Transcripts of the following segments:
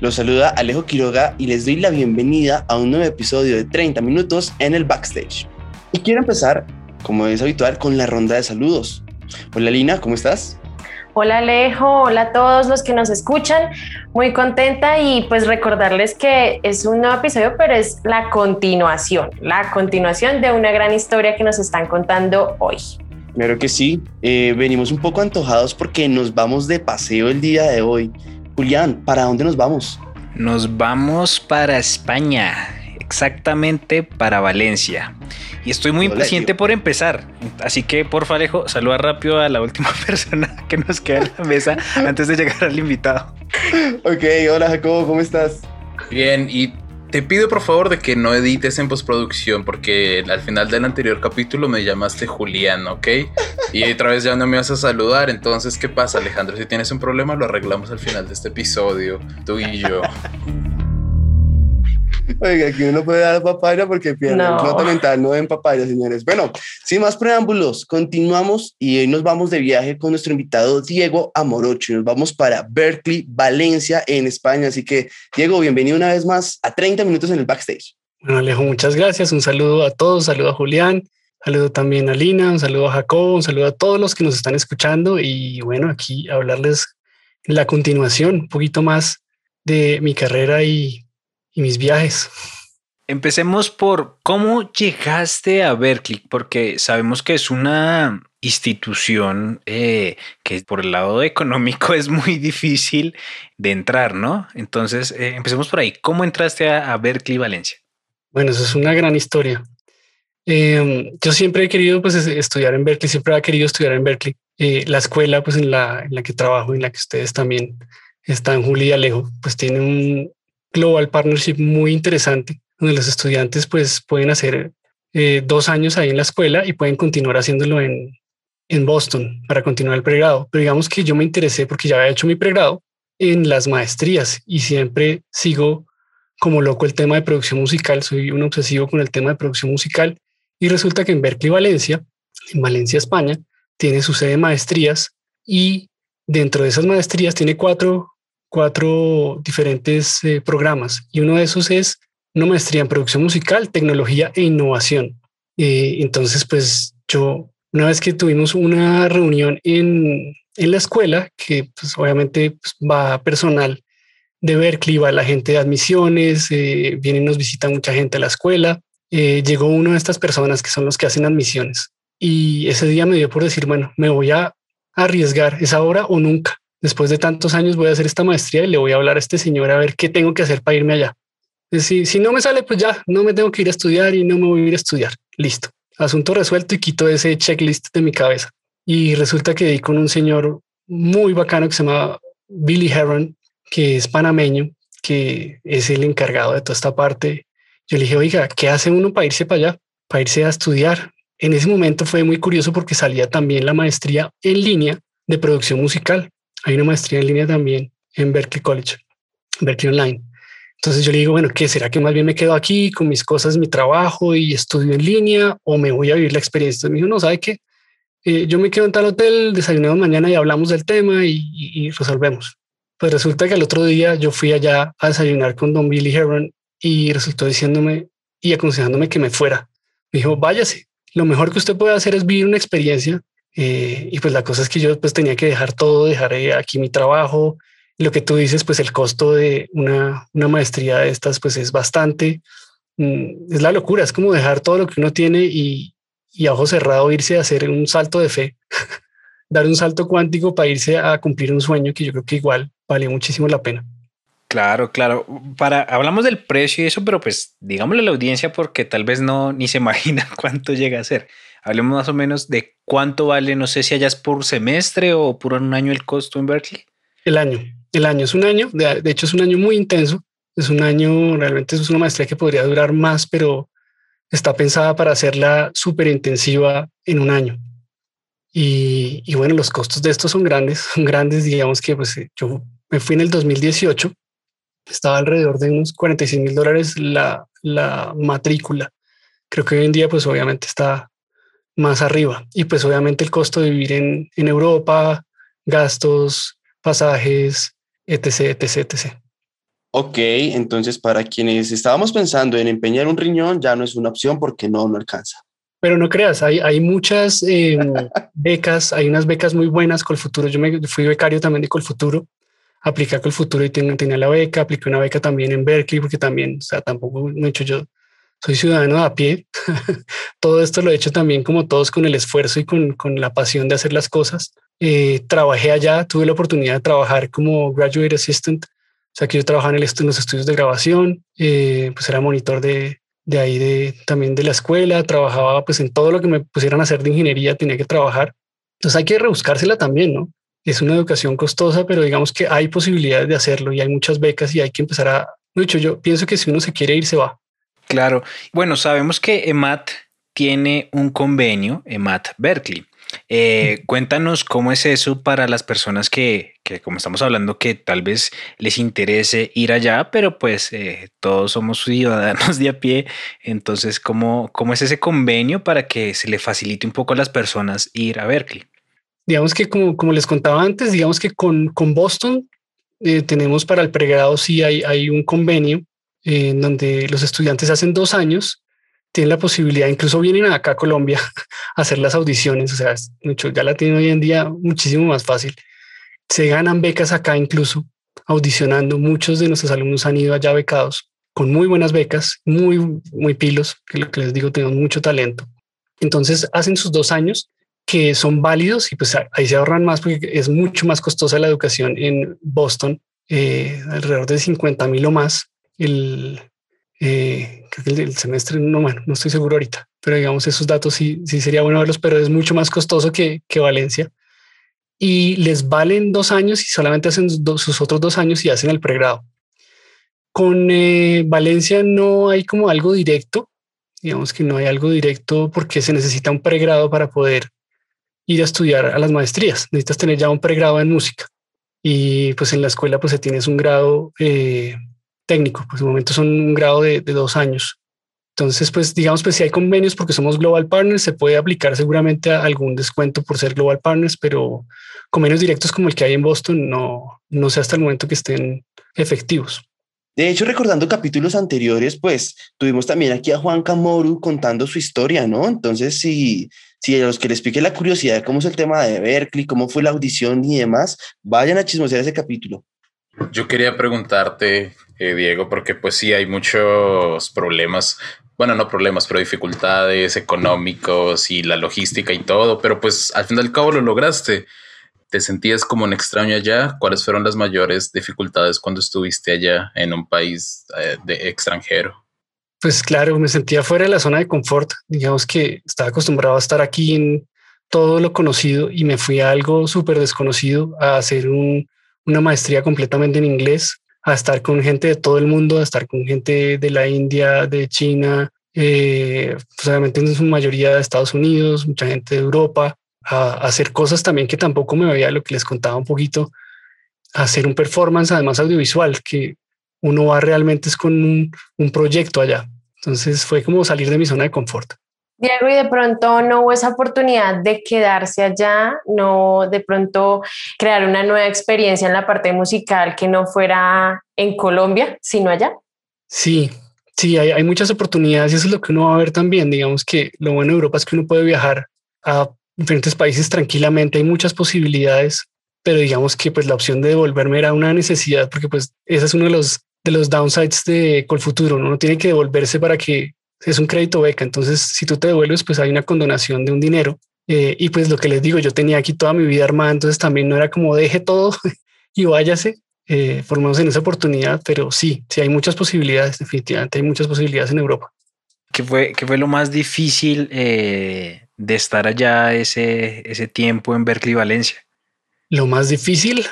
Los saluda Alejo Quiroga y les doy la bienvenida a un nuevo episodio de 30 minutos en el backstage. Y quiero empezar, como es habitual, con la ronda de saludos. Hola Lina, ¿cómo estás? Hola Alejo, hola a todos los que nos escuchan. Muy contenta y pues recordarles que es un nuevo episodio, pero es la continuación, la continuación de una gran historia que nos están contando hoy. Claro que sí, eh, venimos un poco antojados porque nos vamos de paseo el día de hoy Julián, ¿para dónde nos vamos? Nos vamos para España, exactamente para Valencia. Y estoy muy impaciente por empezar. Así que, por Alejo, saluda rápido a la última persona que nos queda en la mesa antes de llegar al invitado. Ok, hola Jacobo, ¿cómo estás? Bien, y te pido por favor de que no edites en postproducción porque al final del anterior capítulo me llamaste Julián, ¿ok? Y otra vez ya no me vas a saludar, entonces ¿qué pasa Alejandro? Si tienes un problema lo arreglamos al final de este episodio, tú y yo. Oiga, aquí uno puede dar papaya porque pierde no. el mental, no den papaya, señores. Bueno, sin más preámbulos, continuamos y hoy nos vamos de viaje con nuestro invitado Diego Amorocho. Nos vamos para Berkeley, Valencia, en España. Así que, Diego, bienvenido una vez más a 30 minutos en el backstage. Bueno, Alejo, muchas gracias. Un saludo a todos, saludo a Julián, saludo también a Lina, un saludo a Jacobo, un saludo a todos los que nos están escuchando y bueno, aquí hablarles en la continuación un poquito más de mi carrera y y mis viajes. Empecemos por cómo llegaste a Berkeley, porque sabemos que es una institución eh, que por el lado económico es muy difícil de entrar, ¿no? Entonces, eh, empecemos por ahí. ¿Cómo entraste a, Berkeley, Valencia? Bueno, eso es una gran historia. Em, yo siempre he querido pues, estudiar en Berkeley, siempre he querido estudiar en Berkeley. Eh, la escuela pues, en, la, en la que trabajo, en la que ustedes también están, Juli y Alejo, pues tiene un, global partnership muy interesante, donde los estudiantes pues pueden hacer eh, dos años ahí en la escuela y pueden continuar haciéndolo en, en Boston para continuar el pregrado. Pero digamos que yo me interesé porque ya había hecho mi pregrado en las maestrías y siempre sigo como loco el tema de producción musical. Soy un obsesivo con el tema de producción musical y resulta que en Berkeley, Valencia, en Valencia, España, tiene su sede de maestrías y dentro de esas maestrías tiene cuatro cuatro diferentes eh, programas y uno de esos es una maestría en producción musical, tecnología e innovación. Eh, entonces, pues yo, una vez que tuvimos una reunión en, en la escuela, que pues, obviamente pues, va personal de Berkeley, va la gente de admisiones, eh, viene y nos visita mucha gente a la escuela, llegó una de estas personas que son los que hacen admisiones. Y ese día me dio por decir, bueno, me voy a arriesgar, es ahora o nunca después de tantos años voy a hacer esta maestría y le voy a hablar a este señor a ver qué tengo que hacer para irme allá. Si, si no me sale, pues ya no me tengo que ir a estudiar y no me voy a ir a estudiar. Listo. Asunto resuelto y quito ese checklist de mi cabeza. Y resulta que di con un señor muy bacano que se llama Billy Heron, que es panameño, que es el encargado de toda esta parte. Yo le dije, oiga, ¿qué hace uno para irse para allá? Para irse a estudiar. En ese momento fue muy curioso porque salía también la maestría en línea de producción musical. Hay una maestría en línea también en Berkeley College, Berkeley Online. Entonces yo le digo, bueno, ¿qué será que más bien me quedo aquí con mis cosas, mi trabajo y estudio en línea o me voy a vivir la experiencia? Me dijo, no, ¿sabe qué? Eh, yo me quedo en tal hotel, desayunamos mañana y hablamos del tema y, resolvemos. Pues resulta que el otro día yo fui allá a desayunar con don Billy Heron y resultó diciéndome y aconsejándome que me fuera. Me dijo, váyase. Lo mejor que usted puede hacer es vivir una experiencia eh, y pues la cosa es que yo pues tenía que dejar todo, dejar aquí mi trabajo. Lo que tú dices, pues el costo de una, una maestría de estas pues es bastante, mm, es la locura, es como dejar todo lo que uno tiene y, y a ojo cerrado irse a hacer un salto de fe, dar un salto cuántico para irse a cumplir un sueño que yo creo que igual vale muchísimo la pena. Claro, claro. Para hablamos del precio y eso, pero pues digámosle a la audiencia porque tal vez no ni se imagina cuánto llega a ser. Hablemos más o menos de cuánto vale, no sé si allá es por semestre o por un año el costo en Berkeley. El año, el año es un año, de, hecho es un año muy intenso, es un año, realmente es una maestría que podría durar más, pero está pensada para hacerla súper intensiva en un año. Y, y, bueno, los costos de esto son grandes, son grandes, digamos que pues yo me fui en el 2018, estaba alrededor de unos 46 mil dólares la, la matrícula. Creo que hoy en día pues obviamente está más arriba y pues obviamente el costo de vivir en, en Europa, gastos, pasajes, etc, etc, etc. Ok, entonces para quienes estábamos pensando en empeñar un riñón, ya no es una opción porque no, no alcanza. Pero no creas, hay, hay muchas em, becas, hay unas becas muy buenas con el futuro. Yo me fui becario también de Colfuturo, apliqué a Colfuturo y tenía, tenía la beca, apliqué una beca también en Berkeley porque también, o sea, tampoco hecho yo, soy ciudadano a pie. Todo esto lo he hecho también como todos con el esfuerzo y con, con la pasión de hacer las cosas. Eh, trabajé allá, tuve la oportunidad de trabajar como graduate assistant o sea, que yo trabajaba en, el, en los estudios de grabación, eh, pues era monitor de, de ahí de, también de la escuela, trabajaba pues en todo lo que me pusieran a hacer de ingeniería, tenía que trabajar. Entonces hay que rebuscársela también, ¿no? Es una educación costosa, pero digamos que hay posibilidades de hacerlo y hay muchas becas y hay que empezar a... Mucho, yo pienso que si uno se quiere ir, se va. Claro. Bueno, sabemos que EMAT tiene un convenio, EMAT Berkeley. Eh, cuéntanos cómo es eso para las personas que, que, como estamos hablando, que tal vez les interese ir allá, pero pues eh, todos somos ciudadanos de a pie. Entonces, ¿cómo, ¿cómo es ese convenio para que se le facilite un poco a las personas ir a Berkeley? Digamos que como, como les contaba antes, digamos que con, con Boston eh, tenemos para el pregrado, sí hay, hay un convenio en donde los estudiantes hacen dos años tienen la posibilidad, incluso vienen acá a Colombia a hacer las audiciones, o sea, mucho, ya la tienen hoy en día muchísimo más fácil. Se ganan becas acá incluso audicionando. Muchos de nuestros alumnos han ido allá becados con muy buenas becas, muy, muy pilos, que lo que les digo, tenemos mucho talento. Entonces hacen sus dos años que son válidos y pues ahí se ahorran más porque es mucho más costosa la educación en Boston, eh, alrededor de 50 mil o más el, eh, que el, semestre, no, bueno, no estoy seguro ahorita, pero digamos esos datos sí, sí sería bueno verlos, pero es mucho más costoso que, que Valencia. Y les valen dos años y solamente hacen sus otros dos años y hacen el pregrado. Con eh, Valencia no hay como algo directo, digamos que no hay algo directo porque se necesita un pregrado para poder ir a estudiar a las maestrías. Necesitas tener ya un pregrado en música y pues en la escuela pues se tienes un grado eh, técnico, pues de momento son un grado de, dos años. Entonces, pues digamos, pues si hay convenios porque somos Global Partners, se puede aplicar seguramente algún descuento por ser Global Partners, pero convenios directos como el que hay en Boston no, no sé hasta el momento que estén efectivos. De hecho, recordando capítulos anteriores, pues tuvimos también aquí a Juan Camoru contando su historia, ¿no? Entonces, si, si a los que les pique la curiosidad de cómo es el tema de Berkeley, cómo fue la audición y demás, vayan a chismosear ese capítulo. Yo quería preguntarte, eh, Diego, porque pues sí hay muchos problemas, bueno, no problemas, pero dificultades económicos y la logística y todo, pero pues al fin y al cabo lo lograste. ¿Te sentías como un extraño allá? ¿Cuáles fueron las mayores dificultades cuando estuviste allá en un país eh, de extranjero? Pues claro, me sentía fuera de la zona de confort. Digamos que estaba acostumbrado a estar aquí en todo lo conocido y me fui a algo súper desconocido, a hacer un, una maestría completamente en inglés, a estar con gente de todo el mundo, a estar con gente de la India, de China, eh, pues en su mayoría de Estados Unidos, mucha gente de Europa, a, hacer cosas también que tampoco me veía lo que les contaba un poquito, a hacer un performance además audiovisual, que uno va realmente es con un, un proyecto allá. Entonces fue como salir de mi zona de confort. Diego, y de pronto no hubo esa oportunidad de quedarse allá, no de pronto crear una nueva experiencia en la parte musical que no fuera en Colombia, sino allá. Sí, sí, hay, hay muchas oportunidades y eso es lo que uno va a ver también. Digamos que lo bueno de Europa es que uno puede viajar a diferentes países tranquilamente, hay muchas posibilidades, pero digamos que pues la opción de devolverme era una necesidad porque pues ese es uno de los de los downsides de Colfuturo, uno tiene que devolverse para que es un crédito beca, entonces si tú te devuelves, pues hay una condonación de un dinero. Eh, y pues lo que les digo, yo tenía aquí toda mi vida armada, entonces también no era como deje todo y váyase, eh, formamos en esa oportunidad, pero sí, sí hay muchas posibilidades, definitivamente hay muchas posibilidades en Europa. ¿Qué fue, qué fue lo más difícil eh, de estar allá ese, ese tiempo en Berkeley, Valencia? Lo más difícil,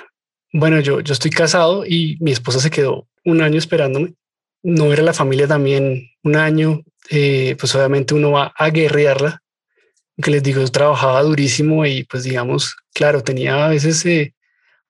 bueno, yo, yo estoy casado y mi esposa se quedó un año esperándome no ver a la familia también un año, eh, pues obviamente uno va a guerrearla. Que les digo, trabajaba durísimo y pues digamos, claro, tenía a veces eh,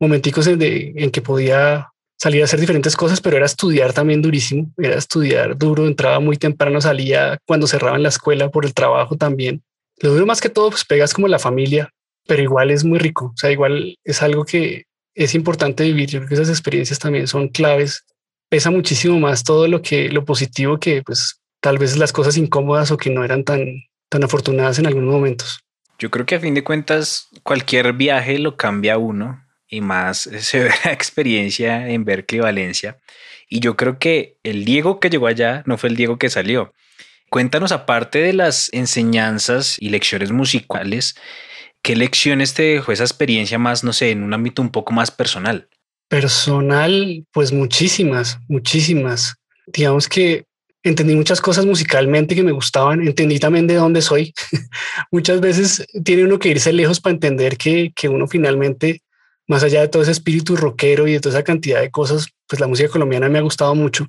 momenticos en, en que podía salir a hacer diferentes cosas, pero era estudiar también durísimo, era estudiar duro, entraba muy temprano, salía cuando cerraban la escuela por el trabajo también. Lo duro más que todo, pues pegas como la familia, pero igual es muy rico, o sea, igual es algo que es importante vivir. Yo creo que esas experiencias también son claves. Pesa muchísimo más todo lo que lo positivo que pues tal vez las cosas incómodas o que no eran tan tan afortunadas en algunos momentos. Yo creo que a fin de cuentas cualquier viaje lo cambia uno y más severa experiencia en Berkeley, Valencia. Y yo creo que el Diego que llegó allá no fue el Diego que salió. Cuéntanos, aparte de las enseñanzas y lecciones musicales, ¿qué lecciones te dejó esa experiencia más, no sé, en un ámbito un poco más personal? Personal, pues muchísimas, muchísimas. Digamos que entendí muchas cosas musicalmente que me gustaban, entendí también de dónde soy. Muchas veces tiene uno que irse lejos para entender que, que uno finalmente, más allá de todo ese espíritu rockero y de toda esa cantidad de cosas, pues la música colombiana me ha gustado mucho.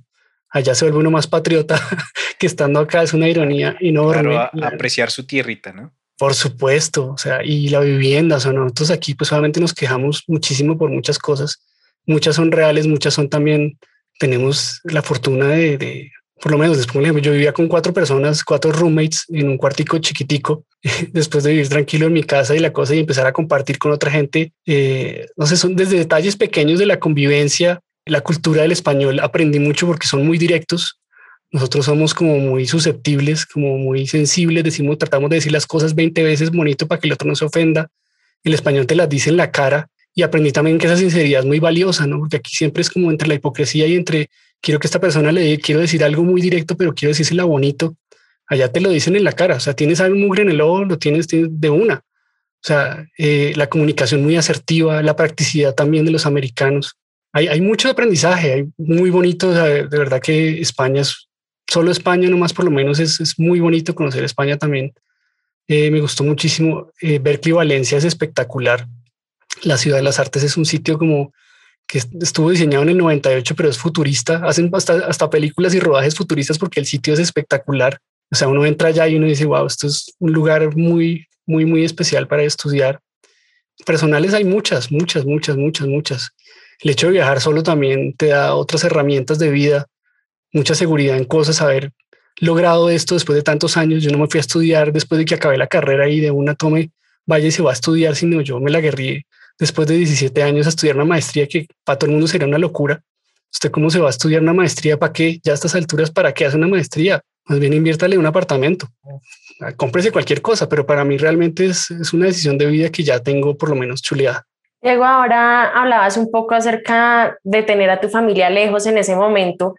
Allá se vuelve uno más patriota que estando acá, es una ironía enorme. Claro, apreciar su tierrita, ¿no? Por supuesto, o sea, y la vivienda, o sea, nosotros aquí pues solamente nos quejamos muchísimo por muchas cosas, muchas son reales, muchas son también, tenemos la fortuna de, de por lo menos después, yo vivía con cuatro personas, cuatro roommates en un cuartico chiquitico, después de vivir tranquilo en mi casa y la cosa y empezar a compartir con otra gente. Eh, no sé, son desde detalles pequeños de la convivencia, la cultura del español, aprendí mucho porque son muy directos. Nosotros somos como muy susceptibles, como muy sensibles, decimos, tratamos de decir las cosas 20 veces bonito para que el otro no se ofenda. El español te las dice en la cara y aprendí también que esa sinceridad es muy valiosa, ¿no? Porque aquí siempre es como entre la hipocresía y entre quiero que esta persona le quiero decir algo muy directo, pero quiero decírsela bonito. Allá te lo dicen en la cara. O sea, tienes algo mugre en el ojo, lo tienes, de una. O sea, eh, la comunicación muy asertiva, la practicidad también de los americanos. Hay, hay mucho aprendizaje, hay muy bonito. de verdad que España es solo España, nomás por lo menos es, es muy bonito conocer España también. Eh, me gustó muchísimo. Eh, Berkeley, Valencia es espectacular. La ciudad de las artes es un sitio como que estuvo diseñado en el 98, pero es futurista. Hacen hasta, hasta películas y rodajes futuristas porque el sitio es espectacular. O sea, uno entra allá y uno dice, wow, esto es un lugar muy, muy, muy especial para estudiar. Personales hay muchas, muchas, muchas, muchas, muchas. El hecho de viajar solo también te da otras herramientas de vida, mucha seguridad en cosas, haber logrado esto después de tantos años. Yo no me fui a estudiar después de que acabé la carrera y de una tome vaya y se va a estudiar, sino yo me la guerrí después de 17 años a estudiar una maestría que para todo el mundo sería una locura. ¿Usted cómo se va a estudiar una maestría? ¿Para qué? Ya a estas alturas, ¿para qué hace una maestría? Más bien inviértale un apartamento. Ah, cómprese cualquier cosa, pero para mí realmente es, es una decisión de vida que ya tengo por lo menos chuleada. Diego, ahora hablabas un poco acerca de tener a tu familia lejos en ese momento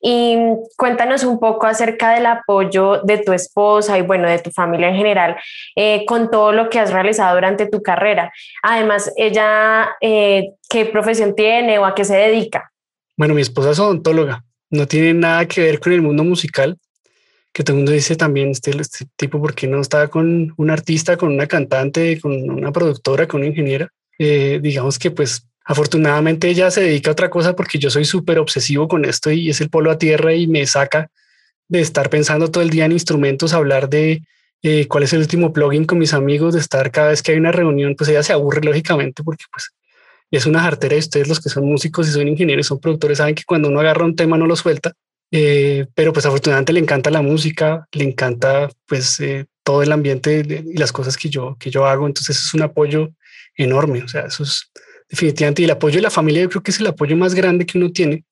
y cuéntanos un poco acerca del apoyo de tu esposa y bueno, de tu familia en general eh, con todo lo que has realizado durante tu carrera. Además, ella, eh, ¿qué profesión tiene o a qué se dedica? Bueno, mi esposa es odontóloga, no tiene nada que ver con el mundo musical, que todo el mundo dice también este, este tipo, porque no está con un artista, con una cantante, con una productora, con una ingeniera? Eh, digamos que pues Afortunadamente ella se dedica a otra cosa porque yo soy súper obsesivo con esto y es el polo a tierra y me saca de estar pensando todo el día en instrumentos, hablar de eh, cuál es el último plugin con mis amigos, de estar cada vez que hay una reunión, pues ella se aburre lógicamente porque pues es una jartera y ustedes los que son músicos y son ingenieros, son productores, saben que cuando uno agarra un tema no lo suelta, eh, pero pues afortunadamente le encanta la música, le encanta pues eh, todo el ambiente y las cosas que yo, que yo hago, entonces es un apoyo enorme, o sea, eso es definitivamente. Y el apoyo de la familia, yo creo que es el apoyo más grande que uno tiene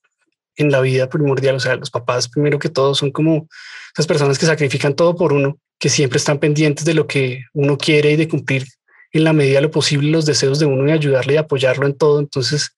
en la vida primordial. O sea, los papás, primero que todo, son como esas personas que sacrifican todo por uno, que siempre están pendientes de lo que uno quiere y de cumplir en la medida lo posible los deseos de uno y ayudarle y apoyarlo en todo. Entonces,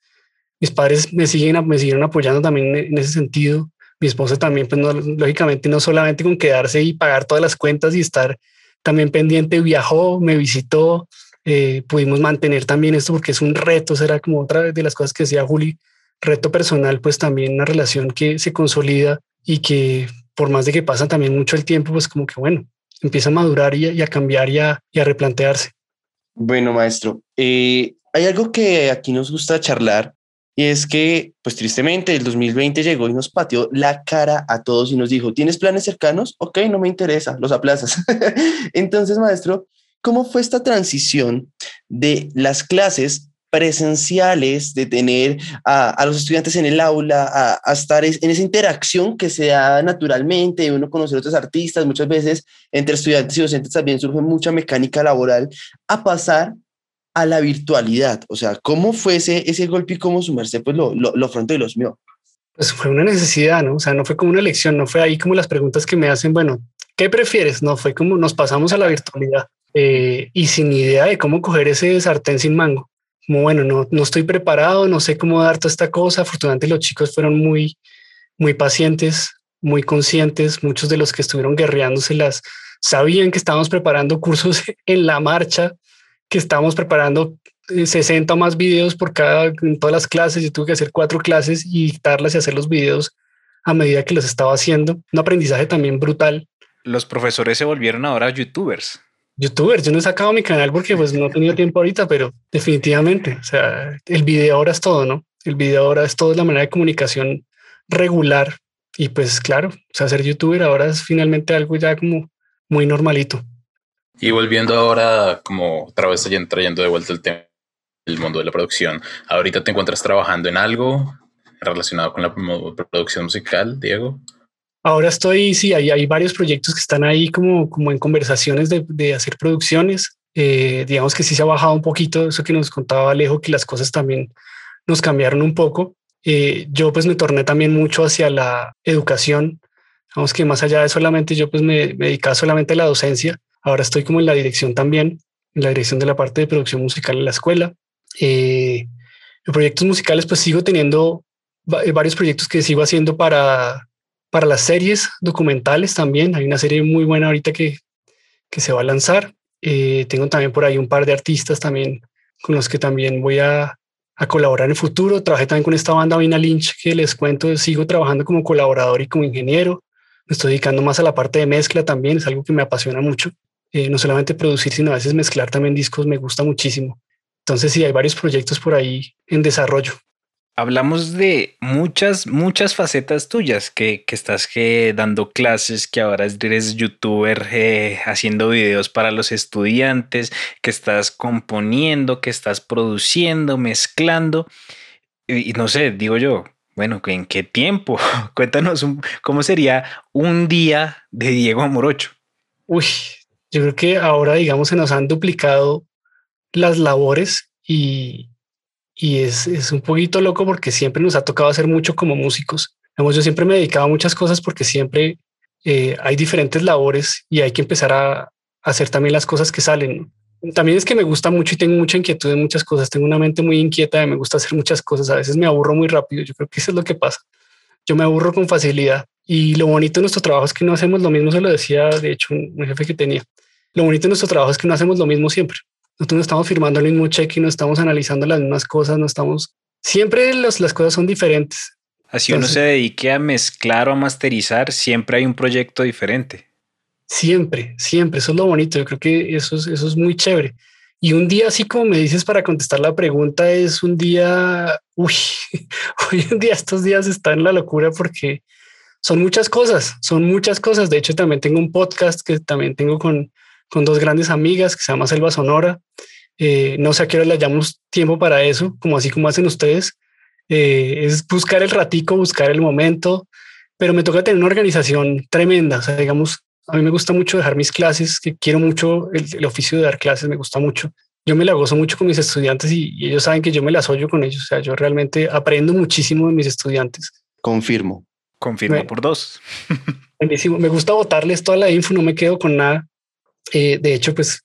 mis padres me siguen, me siguen apoyando también en ese sentido. Mi esposa también, pues lógicamente no solamente con quedarse y pagar todas las cuentas y estar también pendiente, viajó, me visitó, eh, pudimos mantener también esto porque es un reto, será como otra de las cosas que decía Juli, reto personal, pues también una relación que se consolida y que por más de que pasa también mucho el tiempo, pues como que bueno, empieza a madurar y a, cambiar y a, replantearse. Bueno, maestro, eh, hay algo que aquí nos gusta charlar Y es que, pues tristemente, el 2020 llegó y nos pateó la cara a todos y nos dijo, ¿tienes planes cercanos? Ok, no me interesa, los aplazas. Entonces, maestro, ¿cómo fue esta transición de las clases presenciales, de tener a, los estudiantes en el aula, a, estar en esa interacción que se da naturalmente, de uno conocer a otros artistas, muchas veces entre estudiantes y docentes también surge mucha mecánica laboral, a pasar a la virtualidad. O sea, ¿cómo fue ese, ese golpe y cómo sumarse? Pues lo, lo, lo y los míos. Pues fue una necesidad, ¿no? O sea, no fue como una elección, no fue ahí como las preguntas que me hacen, bueno, ¿qué prefieres? No, fue como nos pasamos a la virtualidad eh, y sin idea de cómo coger ese sartén sin mango como bueno, no, no estoy preparado, no sé cómo dar toda esta cosa. Afortunadamente los chicos fueron muy, muy pacientes, muy conscientes. Muchos de los que estuvieron guerreándose las sabían que estábamos preparando cursos en la marcha, que estábamos preparando 60 eh, más videos por cada, en todas las clases. Yo tuve que hacer cuatro clases y dictarlas y hacer los videos a medida que los estaba haciendo. Un aprendizaje también brutal. Los profesores se volvieron ahora youtubers youtuber. Yo no he sacado mi canal porque pues no he tenido tiempo ahorita, pero definitivamente, o sea, el video ahora es todo, ¿no? El video ahora es todo, la manera de comunicación regular. Y pues claro, o ser youtuber ahora es finalmente algo ya como muy normalito. Y volviendo ahora, como otra vez trayendo de vuelta el tema del mundo de la producción, ahorita te encuentras trabajando en algo relacionado con la producción musical, Diego. Ahora estoy, sí, hay, hay varios proyectos que están ahí como, como en conversaciones de, de hacer producciones. Eh, digamos que sí se ha bajado un poquito eso que nos contaba Alejo, que las cosas también nos cambiaron un poco. Eh, yo pues me torné también mucho hacia la educación. Vamos que más allá de solamente yo pues me, dedicaba solamente a la docencia. Ahora estoy como en la dirección también, en la dirección de la parte de producción musical en la escuela. Eh, proyectos musicales pues sigo teniendo varios proyectos que sigo haciendo para para las series documentales también. Hay una serie muy buena ahorita que, que se va a lanzar. Eh, tengo también por ahí un par de artistas también con los que también voy a, a, colaborar en el futuro. Trabajé también con esta banda Vina Lynch que les cuento, sigo trabajando como colaborador y como ingeniero. Me estoy dedicando más a la parte de mezcla también, es algo que me apasiona mucho. Eh, no solamente producir, sino a veces mezclar también discos me gusta muchísimo. Entonces sí, hay varios proyectos por ahí en desarrollo hablamos de muchas, muchas facetas tuyas, que, estás que dando clases, que ahora eres youtuber eh, haciendo videos para los estudiantes, que estás componiendo, que estás produciendo, mezclando. Y, no sé, digo yo, bueno, ¿en qué tiempo? Cuéntanos cómo sería un día de Diego Amorocho. Uy, yo creo que ahora, digamos, se nos han duplicado las labores y, y es, es, un poquito loco porque siempre nos ha tocado hacer mucho como músicos. yo siempre me dedicaba a muchas cosas porque siempre eh, hay diferentes labores y hay que empezar a, hacer también las cosas que salen. También es que me gusta mucho y tengo mucha inquietud en muchas cosas. Tengo una mente muy inquieta me gusta hacer muchas cosas. A veces me aburro muy rápido. Yo creo que eso es lo que pasa. Yo me aburro con facilidad. Y lo bonito de nuestro trabajo es que no hacemos lo mismo. Se lo decía, de hecho, un jefe que tenía. Lo bonito de nuestro trabajo es que no hacemos lo mismo siempre. Nosotros no estamos firmando el mismo cheque, no estamos analizando las mismas cosas, no estamos... Siempre las cosas son diferentes. Así uno se dedique a mezclar o a masterizar, siempre hay un proyecto diferente. Siempre, siempre. Eso es lo bonito. Yo creo que eso es, eso es muy chévere. Y un día, así como me dices para contestar la pregunta, es un día, uy, hoy en día estos días están la locura porque son muchas cosas, son muchas cosas. De hecho, también tengo un podcast que también tengo con, con dos grandes amigas que se llama Selva Sonora. Eh, no sé a qué hora le hayamos tiempo para eso, como así como hacen ustedes. Eh, es buscar el ratico, buscar el momento, pero me toca tener una organización tremenda. O sea, digamos, a mí me gusta mucho dejar mis clases, que quiero mucho el, oficio de dar clases, me gusta mucho. Yo me la gozo mucho con mis estudiantes y, ellos saben que yo me las oyo con ellos. O sea, yo realmente aprendo muchísimo de mis estudiantes. Confirmo. Confirmo por dos. Me gusta botarles toda la info, no me quedo con nada. Eh, de hecho, pues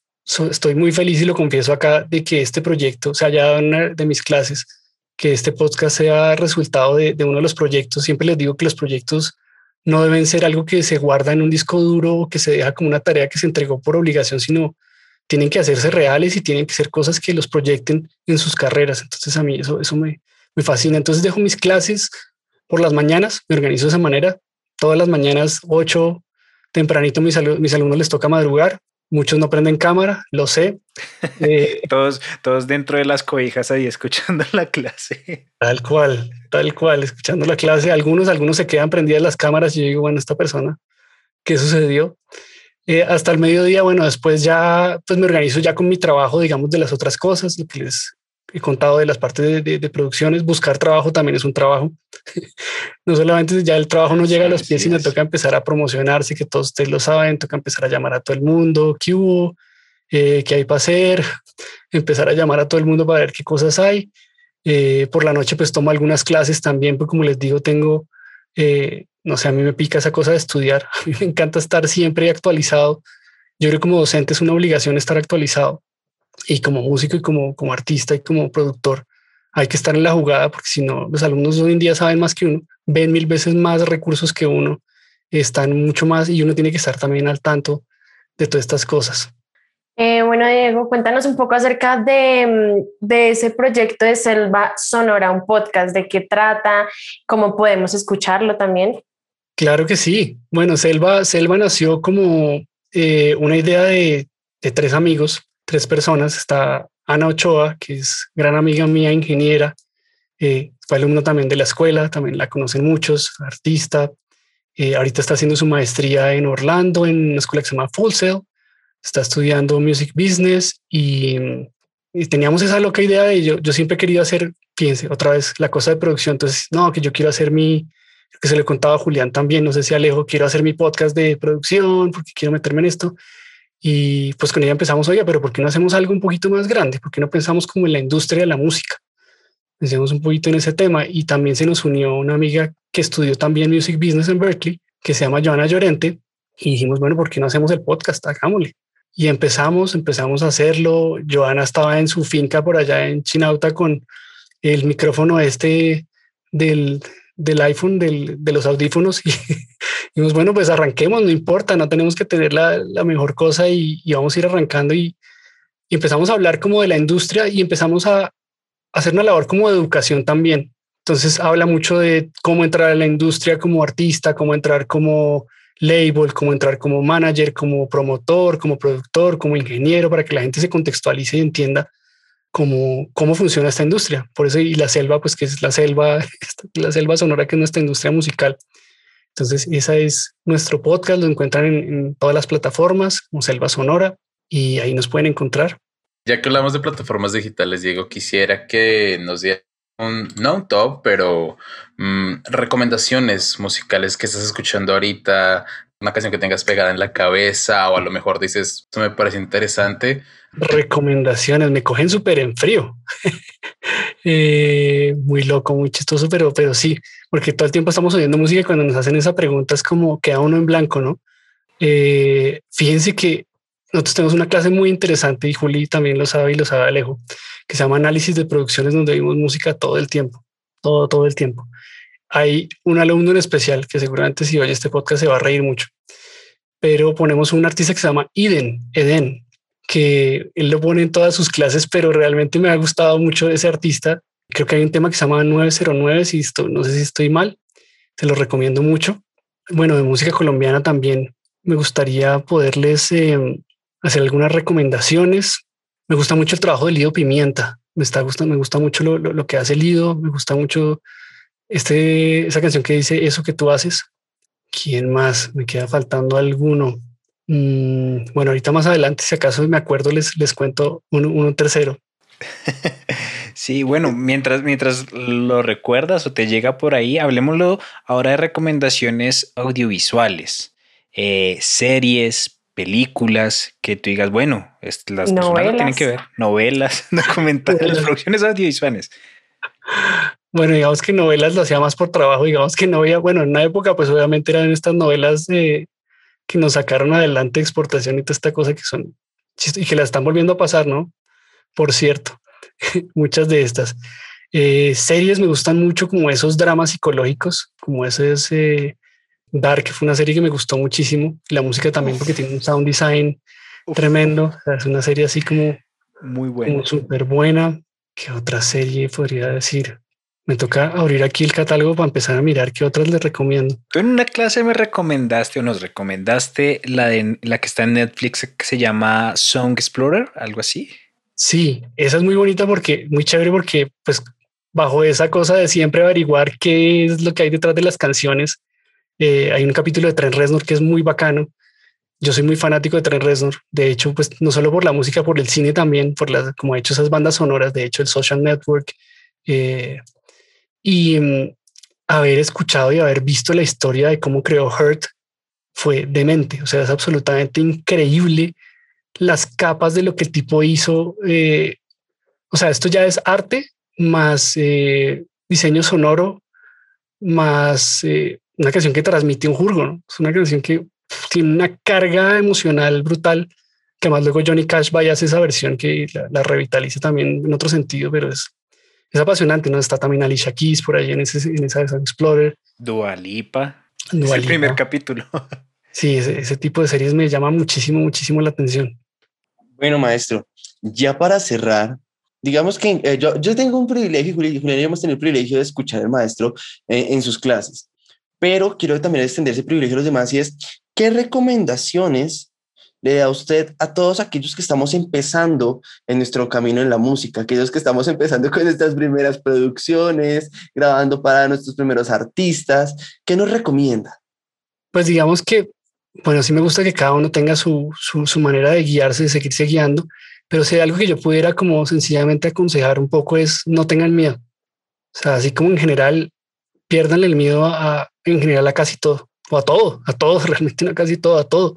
estoy muy feliz y lo confieso acá de que este proyecto se haya dado una de mis clases, que este podcast sea resultado de, uno de los proyectos. Siempre les digo que los proyectos no deben ser algo que se guarda en un disco duro o que se deja como una tarea que se entregó por obligación, sino tienen que hacerse reales y tienen que ser cosas que los proyecten en sus carreras. Entonces a mí eso, eso me, me fascina. Entonces dejo mis clases por las mañanas, me organizo de esa manera. Todas las mañanas, 8 tempranito, mis, mis alumnos les toca madrugar Muchos no prenden cámara, lo sé. Eh, todos, todos dentro de las cobijas ahí escuchando la clase. Tal cual, tal cual, escuchando la clase. Algunos, algunos se quedan prendidas las cámaras y yo digo, bueno, esta persona, ¿qué sucedió? Eh, hasta el mediodía, bueno, después ya pues me organizo ya con mi trabajo, digamos, de las otras cosas, lo que les he contado de las partes de, producciones. Buscar trabajo también es un trabajo. no solamente ya el trabajo no llega a los pies, sino toca empezar a promocionarse, que todos ustedes lo saben, toca empezar a llamar a todo el mundo, qué hubo, eh, qué hay para hacer, empezar a llamar a todo el mundo para ver qué cosas hay. Eh, por la noche pues tomo algunas clases también, porque como les digo, tengo, eh, no sé, a mí me pica esa cosa de estudiar, a mí me encanta estar siempre actualizado. Yo creo que como docente es una obligación estar actualizado y como músico y como, como artista y como productor hay que estar en la jugada porque si no, los alumnos hoy en día saben más que uno, ven mil veces más recursos que uno, están mucho más y uno tiene que estar también al tanto de todas estas cosas. Eh, bueno, Diego, cuéntanos un poco acerca de, mm, de, ese proyecto de Selva Sonora, un podcast, de qué trata, cómo podemos escucharlo también. Claro que sí. Bueno, Selva, Selva nació como eh, una idea de, de tres amigos tres personas. Está Ana Ochoa, que es gran amiga mía, ingeniera, eh, fue alumno también de la escuela, también la conocen muchos, artista. Eh, ahorita está haciendo su maestría en Orlando, en una escuela que se llama Full Sail. Está estudiando Music Business y, teníamos esa loca idea de yo, yo siempre he querido hacer, fíjense, otra vez la cosa de producción. Entonces, no, que yo quiero hacer mi, que se le contaba a Julián también, no sé si Alejo, quiero hacer mi podcast de producción porque quiero meterme en esto. Y pues con ella empezamos, oye, pero ¿por qué no hacemos algo un poquito más grande? ¿Por qué no pensamos como en la industria de la música? Pensemos un poquito en ese tema y también se nos unió una amiga que estudió también Music Business en Berkeley, que se llama Joana Llorente, y dijimos, bueno, ¿por qué no hacemos el podcast? Hagámosle. Y empezamos, empezamos a hacerlo. Joana estaba en su finca por allá en Chinauta con el micrófono este del, del iPhone, del, de los audífonos y dijimos, bueno, pues arranquemos, no importa, no tenemos que tener la, la mejor cosa y, y, vamos a ir arrancando y, y, empezamos a hablar como de la industria y empezamos a, a hacer una labor como de educación también. Entonces habla mucho de cómo entrar a la industria como artista, cómo entrar como label, cómo entrar como manager, como promotor, como productor, como ingeniero, para que la gente se contextualice y entienda cómo, cómo funciona esta industria. Por eso, y la selva, pues que es la selva, la selva sonora, que es nuestra industria musical. Entonces, esa es nuestro podcast, lo encuentran en, todas las plataformas como Selva Sonora y ahí nos pueden encontrar. Ya que hablamos de plataformas digitales, Diego, quisiera que nos diera un, no un top, pero mm, recomendaciones musicales que estás escuchando ahorita, una canción que tengas pegada en la cabeza o a lo mejor dices, esto me parece interesante recomendaciones me cogen súper en frío. Eh, muy loco, muy chistoso, pero, pero sí, porque todo el tiempo estamos oyendo música y cuando nos hacen esa pregunta es como queda uno en blanco, ¿no? Eh, fíjense que nosotros tenemos una clase muy interesante y Juli también lo sabe y lo sabe Alejo, que se llama análisis de producciones donde vimos música todo el tiempo, todo, todo el tiempo. Hay un alumno en especial que seguramente si oye este podcast se va a reír mucho, pero ponemos un artista que se llama Eden, Eden, que él lo pone en todas sus clases, pero realmente me ha gustado mucho ese artista. Creo que hay un tema que se llama 909, si esto, no sé si estoy mal, se lo recomiendo mucho. Bueno, de música colombiana también me gustaría poderles em, hacer algunas recomendaciones. Me gusta mucho el trabajo de Lido Pimienta. Me está gustando, me gusta mucho lo, lo, que hace Lido. Me gusta mucho este, esa canción que dice eso que tú haces. ¿Quién más? Me queda faltando alguno. Mm, bueno, ahorita más adelante, si acaso me acuerdo, les, les cuento uno, tercero. Sí, bueno, mientras, mientras lo recuerdas o te llega por ahí, hablemoslo ahora de recomendaciones audiovisuales, eh, series, películas, que tú digas, bueno, las personas tienen que ver, novelas, documentales, producciones audiovisuales. Bueno, digamos que novelas lo hacía más por trabajo, digamos que no había, bueno, en una época pues obviamente eran estas novelas de, que nos sacaron adelante exportación y toda esta cosa que son y que la están volviendo a pasar, ¿no? Por cierto, muchas de estas eh, series me gustan mucho como esos dramas psicológicos, como ese es eh, Dark, que fue una serie que me gustó muchísimo. La música también porque tiene un sound design tremendo. es una serie así como muy buena, súper buena. ¿Qué otra serie podría decir? Me toca abrir aquí el catálogo para empezar a mirar qué otras les recomiendo. Tú en una clase me recomendaste o nos recomendaste la de la que está en Netflix que se llama Song Explorer, algo así. Sí, esa es muy bonita porque muy chévere porque pues bajo esa cosa de siempre averiguar qué es lo que hay detrás de las canciones. Eh, hay un capítulo de Trent Reznor que es muy bacano. Yo soy muy fanático de Trent Reznor. De hecho, pues no solo por la música, por el cine también, por las como ha hecho esas bandas sonoras. De hecho, el Social Network. Eh, y mm, haber escuchado y haber visto la historia de cómo creó Hurt fue demente. O sea, es absolutamente increíble las capas de lo que el tipo hizo. Eh, o sea, esto ya es arte más eh, diseño sonoro, más eh, una canción que transmite un jurgo. Es una canción que tiene una carga emocional brutal que más luego Johnny Cash vaya a hacer esa versión que la, la revitaliza también en otro sentido, pero es es apasionante, ¿no? Está también Alicia Keys por ahí en, ese, en esa Explorer. Dualipa. Dualipa. Es el primer capítulo. sí, ese, tipo de series me llama muchísimo, muchísimo la atención. Bueno, maestro, ya para cerrar, digamos que eh, yo, yo, tengo un privilegio, Julián y hemos tenido el privilegio de escuchar al maestro eh, en sus clases, pero quiero también extender ese privilegio a los demás y es, ¿qué recomendaciones le da usted a todos aquellos que estamos empezando en nuestro camino en la música, aquellos que estamos empezando con nuestras primeras producciones, grabando para nuestros primeros artistas? ¿Qué nos recomienda? Pues digamos que, bueno, sí me gusta que cada uno tenga su, su, manera de guiarse, de seguirse guiando, pero si algo que yo pudiera como sencillamente aconsejar un poco es no tengan miedo. O sea, así como en general, pierdan el miedo a, en general a casi todo, o a todo, a todo, realmente no a casi todo, a todo.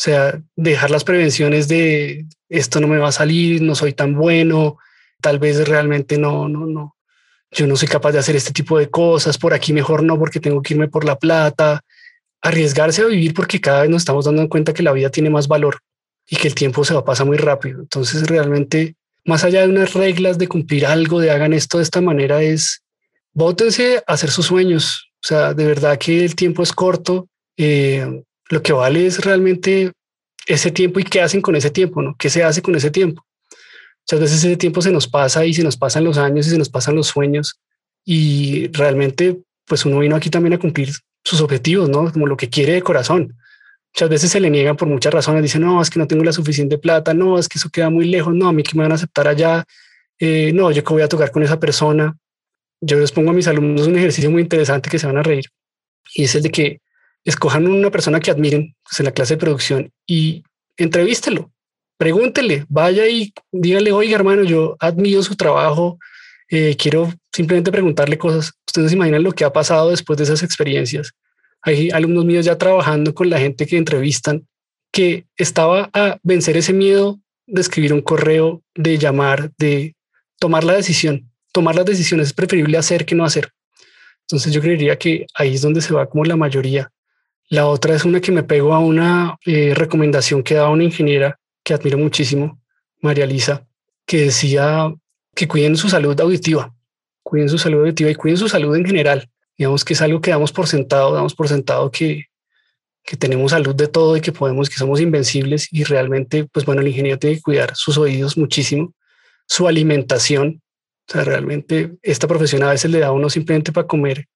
O sea, dejar las prevenciones de esto no me va a salir, no soy tan bueno, tal vez realmente no, no, no. Yo no soy capaz de hacer este tipo de cosas, por aquí mejor no, porque tengo que irme por la plata. Arriesgarse a vivir porque cada vez nos estamos dando cuenta que la vida tiene más valor y que el tiempo se va a pasar muy rápido. Entonces, realmente, más allá de unas reglas de cumplir algo, de hagan esto de esta manera, es bótense a hacer sus sueños. O sea, de verdad que el tiempo es corto. Eh, lo que vale es realmente ese tiempo y qué hacen con ese tiempo, ¿no? ¿Qué se hace con ese tiempo? Muchas veces ese tiempo se nos pasa y se nos pasan los años y se nos pasan los sueños y realmente pues uno vino aquí también a cumplir sus objetivos, ¿no? Como lo que quiere de corazón. Muchas veces se le niegan por muchas razones, dicen, no, es que no tengo la suficiente plata, no, es que eso queda muy lejos, no, a mí que me van a aceptar allá, eh, no, yo que voy a tocar con esa persona. Yo les pongo a mis alumnos un ejercicio muy interesante que se van a reír y es el de que escojan una persona que admiren pues, en la clase de producción y entrevístelo, pregúntele, vaya y dígale, oiga hermano, yo admiro su trabajo, eh, quiero simplemente preguntarle cosas. Ustedes se imaginan lo que ha pasado después de esas experiencias. Hay alumnos míos ya trabajando con la gente que entrevistan que estaba a vencer ese miedo de escribir un correo, de llamar, de tomar la decisión. Tomar las decisiones es preferible hacer que no hacer. Entonces yo creería que ahí es donde se va como la mayoría la otra es una que me pegó a una eh, recomendación que daba una ingeniera que admiro muchísimo, María Lisa, que decía que cuiden su salud auditiva, cuiden su salud auditiva y cuiden su salud en general. Digamos que es algo que damos por sentado, damos por sentado que, que tenemos salud de todo y que podemos, que somos invencibles y realmente, pues bueno, el ingeniero tiene que cuidar sus oídos muchísimo, su alimentación. O sea, realmente esta profesión a veces le da a uno simplemente para comer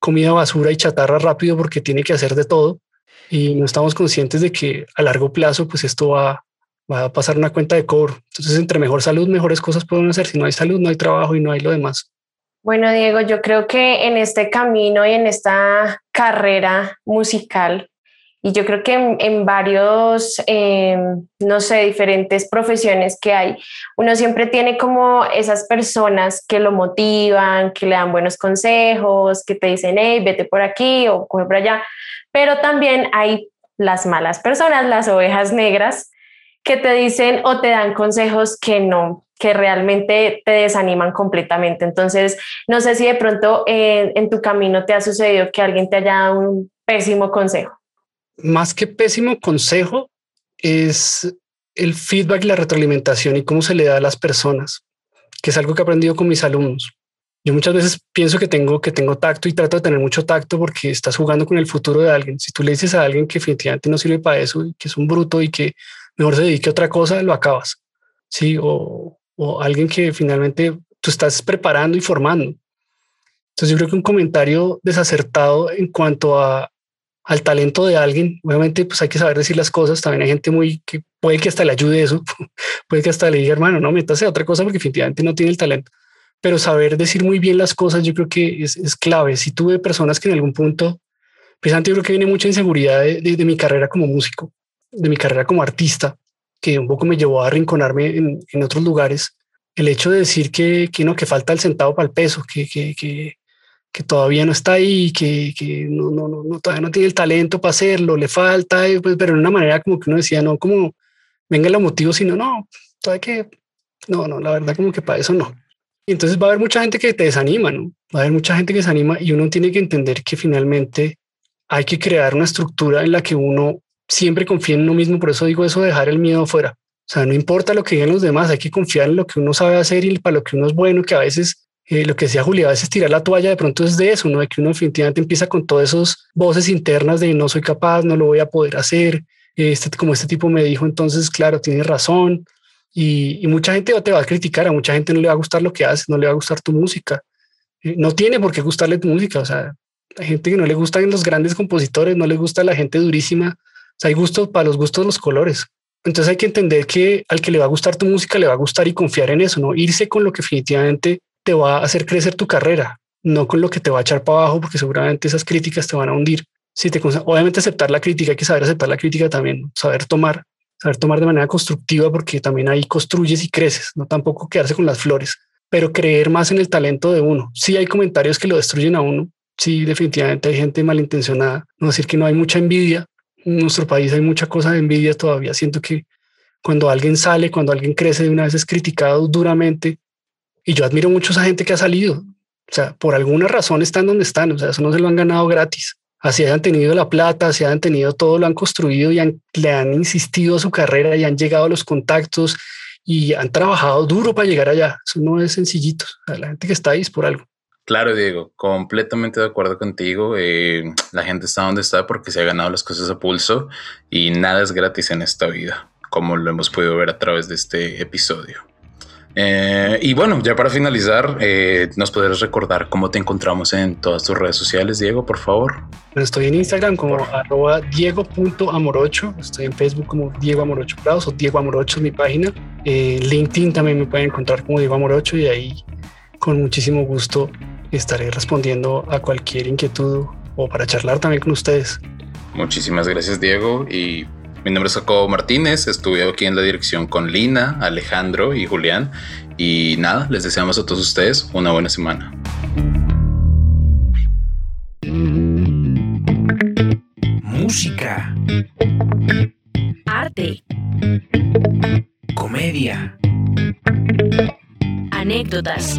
comida basura y chatarra rápido porque tiene que hacer de todo y no estamos conscientes de que a largo plazo pues esto va, va a pasar una cuenta de cobro. Entonces entre mejor salud, mejores cosas pueden hacer. Si no hay salud, no hay trabajo y no hay lo demás. Bueno, Diego, yo creo que en este camino y en esta carrera musical y yo creo que en, varios, eh, no sé, diferentes profesiones que hay, uno siempre tiene como esas personas que lo motivan, que le dan buenos consejos, que te dicen, hey, vete por aquí o coge por allá. Pero también hay las malas personas, las ovejas negras, que te dicen o te dan consejos que no, que realmente te desaniman completamente. Entonces, no sé si de pronto eh, en tu camino te ha sucedido que alguien te haya dado un pésimo consejo más que pésimo consejo, es el feedback, la retroalimentación y cómo se le da a las personas, que es algo que he aprendido con mis alumnos. Yo muchas veces pienso que tengo, que tengo tacto y trato de tener mucho tacto porque estás jugando con el futuro de alguien. Si tú le dices a alguien que definitivamente no sirve para eso y que es un bruto y que mejor se dedique a otra cosa, lo acabas. Sí, o, o alguien que finalmente tú estás preparando y formando. Entonces yo creo que un comentario desacertado en cuanto a, al talento de alguien, obviamente pues hay que saber decir las cosas, también hay gente muy que puede que hasta le ayude eso, puede que hasta le diga hermano, no, métase a otra cosa porque definitivamente no tiene el talento, pero saber decir muy bien las cosas yo creo que es, es clave. Si tuve personas que en algún punto, precisamente yo creo que viene mucha inseguridad de, de, mi carrera como músico, de mi carrera como artista, que un poco me llevó a arrinconarme en, en otros lugares. El hecho de decir que, que, no, que falta el centavo para el peso, que, que, que todavía no está ahí, que, que no, no, no, todavía no tiene el talento para hacerlo, le falta, pues, pero de una manera como que uno decía, no, como venga el motivo, sino no, todavía que, no, no, la verdad como que para eso no. Y entonces va a haber mucha gente que te desanima, ¿no? Va a haber mucha gente que se anima y uno tiene que entender que finalmente hay que crear una estructura en la que uno siempre confía en uno mismo, por eso digo eso, dejar el miedo fuera. O sea, no importa lo que digan los demás, hay que confiar en lo que uno sabe hacer y para lo que uno es bueno, que a veces eh, lo que decía Julia, a veces tirar la toalla de pronto es de eso, ¿no? De que uno definitivamente empieza con todas esas voces internas de no soy capaz, no lo voy a poder hacer, este, como este tipo me dijo, entonces, claro, tiene razón. Y, mucha gente te va a criticar, a mucha gente no le va a gustar lo que haces, no le va a gustar tu música. Eh, no tiene por qué gustarle tu música, o sea, la gente que no le gustan los grandes compositores, no le gusta la gente durísima, o sea, hay gustos para los gustos los colores. Entonces hay que entender que al que le va a gustar tu música le va a gustar y confiar en eso, no irse con lo que definitivamente te va a hacer crecer tu carrera, no con lo que te va a echar para abajo, porque seguramente esas críticas te van a hundir. Si te obviamente aceptar la crítica, hay que saber aceptar la crítica también, saber tomar, saber tomar de manera constructiva, porque también ahí construyes y creces, no tampoco quedarse con las flores, pero creer más en el talento de uno. Sí hay comentarios que lo destruyen a uno, sí, definitivamente hay gente malintencionada, no decir que no hay mucha envidia. En nuestro país hay mucha cosa de envidia todavía. Siento que cuando alguien sale, cuando alguien crece, de una vez es criticado duramente y yo admiro mucho a esa gente que ha salido. O sea, por alguna razón están donde están. O sea, eso no se lo han ganado gratis. Así hayan tenido la plata, así hayan tenido todo, lo han construido y han, le han insistido a su carrera y han llegado a los contactos y han trabajado duro para llegar allá. Eso no es sencillito. O sea, la gente que está ahí es por algo. Claro, Diego, completamente de acuerdo contigo. Eh, la gente está donde está porque se ha ganado las cosas a pulso y nada es gratis en esta vida, como lo hemos podido ver a través de este episodio. Eh, y bueno, ya para finalizar, eh, ¿nos podrías recordar cómo te encontramos en todas tus redes sociales, Diego, por favor? Estoy en Instagram como arroba diego.amorocho, estoy en Facebook como Diego Amorocho Prados o Diego Amorocho es mi página. En LinkedIn también me pueden encontrar como Diego Amorocho y ahí con muchísimo gusto estaré respondiendo a cualquier inquietud o para charlar también con ustedes. Muchísimas gracias, Diego. Y mi nombre es Jacobo Martínez, estuve aquí en la dirección con Lina, Alejandro y Julián. Y nada, les deseamos a todos ustedes una buena semana. Música. Arte. Comedia. Anécdotas.